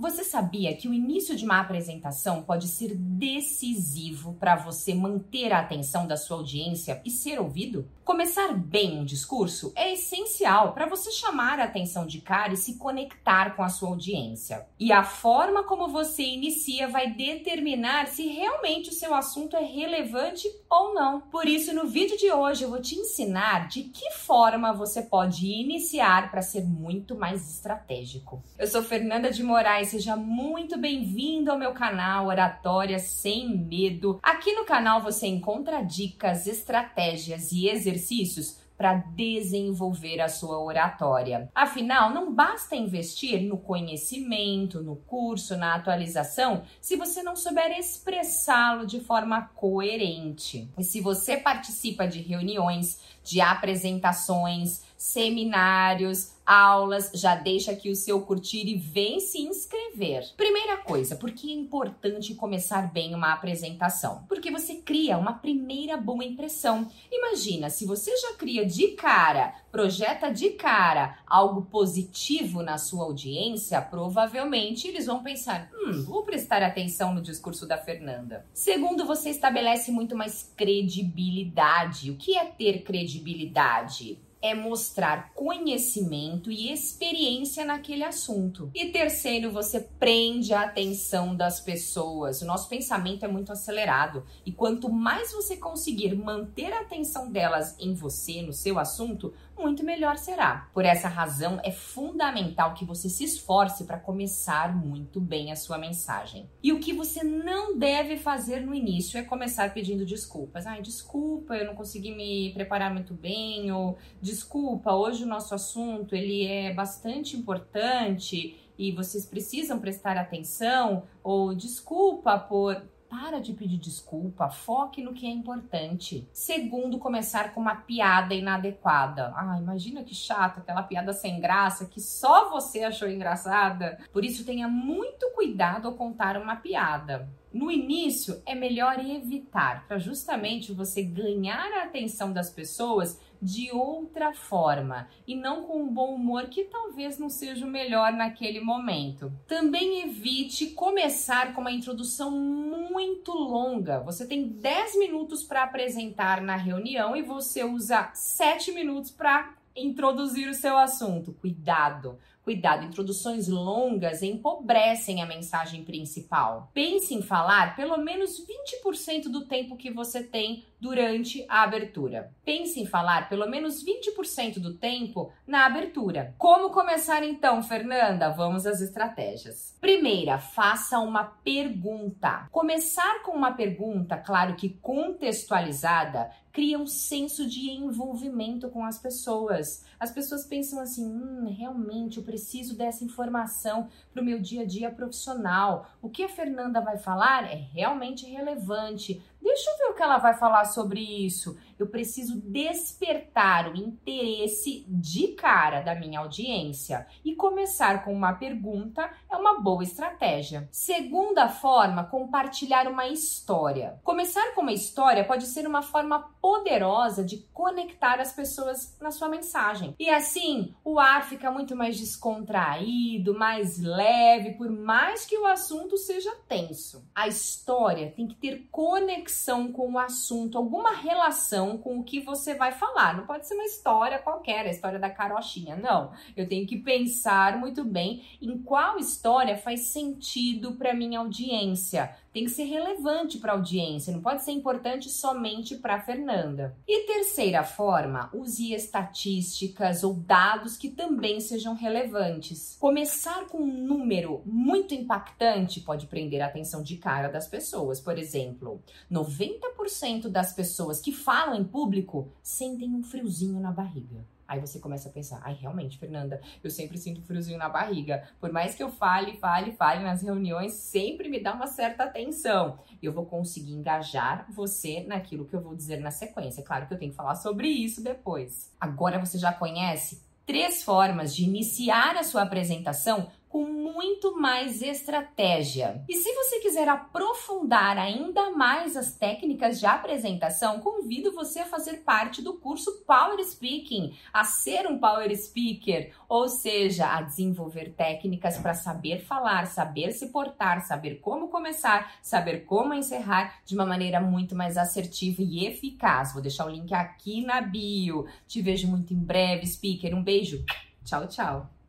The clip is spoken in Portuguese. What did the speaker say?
Você sabia que o início de uma apresentação pode ser decisivo para você manter a atenção da sua audiência e ser ouvido? Começar bem um discurso é essencial para você chamar a atenção de cara e se conectar com a sua audiência. E a forma como você inicia vai determinar se realmente o seu assunto é relevante ou não. Por isso, no vídeo de hoje eu vou te ensinar de que forma você pode iniciar para ser muito mais estratégico. Eu sou Fernanda de Moraes seja muito bem-vindo ao meu canal Oratória Sem Medo. Aqui no canal você encontra dicas, estratégias e exercícios para desenvolver a sua oratória. Afinal, não basta investir no conhecimento, no curso, na atualização, se você não souber expressá-lo de forma coerente. E se você participa de reuniões, de apresentações, seminários, aulas, já deixa aqui o seu curtir e vem se inscrever. Primeira coisa, por que é importante começar bem uma apresentação? Porque você cria uma primeira boa impressão. Imagina, se você já cria de cara, projeta de cara algo positivo na sua audiência, provavelmente eles vão pensar: hum, vou prestar atenção no discurso da Fernanda. Segundo, você estabelece muito mais credibilidade. O que é ter credibilidade? É mostrar conhecimento e experiência naquele assunto. E terceiro, você prende a atenção das pessoas. O nosso pensamento é muito acelerado e quanto mais você conseguir manter a atenção delas em você, no seu assunto, muito melhor será. Por essa razão, é fundamental que você se esforce para começar muito bem a sua mensagem. E o que você não deve fazer no início é começar pedindo desculpas. Ai, desculpa, eu não consegui me preparar muito bem, ou desculpa, hoje o nosso assunto ele é bastante importante e vocês precisam prestar atenção, ou desculpa por para de pedir desculpa, foque no que é importante. Segundo, começar com uma piada inadequada. Ah, imagina que chato, aquela piada sem graça que só você achou engraçada. Por isso, tenha muito cuidado ao contar uma piada. No início, é melhor evitar, para justamente você ganhar a atenção das pessoas de outra forma e não com um bom humor que talvez não seja o melhor naquele momento. Também evite começar com uma introdução muito longa. Você tem 10 minutos para apresentar na reunião e você usa 7 minutos para introduzir o seu assunto. Cuidado! Cuidado, introduções longas empobrecem a mensagem principal. Pense em falar pelo menos 20% do tempo que você tem durante a abertura. Pense em falar pelo menos 20% do tempo na abertura. Como começar então, Fernanda? Vamos às estratégias. Primeira, faça uma pergunta. Começar com uma pergunta, claro que contextualizada, cria um senso de envolvimento com as pessoas. As pessoas pensam assim: hum, realmente eu preciso dessa informação para o meu dia a dia profissional. O que a Fernanda vai falar é realmente relevante. Deixa eu ver o que ela vai falar sobre isso. Eu preciso despertar o interesse de cara da minha audiência e começar com uma pergunta é uma boa estratégia. Segunda forma, compartilhar uma história. Começar com uma história pode ser uma forma poderosa de conectar as pessoas na sua mensagem. E assim, o ar fica muito mais descontraído, mais leve, por mais que o assunto seja tenso. A história tem que ter conexão com o assunto, alguma relação com o que você vai falar. Não pode ser uma história qualquer, a história da carochinha, não. Eu tenho que pensar muito bem em qual história faz sentido para minha audiência tem que ser relevante para a audiência, não pode ser importante somente para a Fernanda. E terceira forma, use estatísticas ou dados que também sejam relevantes. Começar com um número muito impactante pode prender a atenção de cara das pessoas. Por exemplo, 90% das pessoas que falam em público sentem um friozinho na barriga. Aí você começa a pensar, ai, realmente, Fernanda, eu sempre sinto friozinho na barriga. Por mais que eu fale, fale, fale nas reuniões, sempre me dá uma certa atenção. Eu vou conseguir engajar você naquilo que eu vou dizer na sequência. Claro que eu tenho que falar sobre isso depois. Agora você já conhece três formas de iniciar a sua apresentação muito mais estratégia. E se você quiser aprofundar ainda mais as técnicas de apresentação, convido você a fazer parte do curso Power Speaking, a ser um Power Speaker, ou seja, a desenvolver técnicas para saber falar, saber se portar, saber como começar, saber como encerrar de uma maneira muito mais assertiva e eficaz. Vou deixar o link aqui na bio. Te vejo muito em breve, speaker. Um beijo. Tchau, tchau.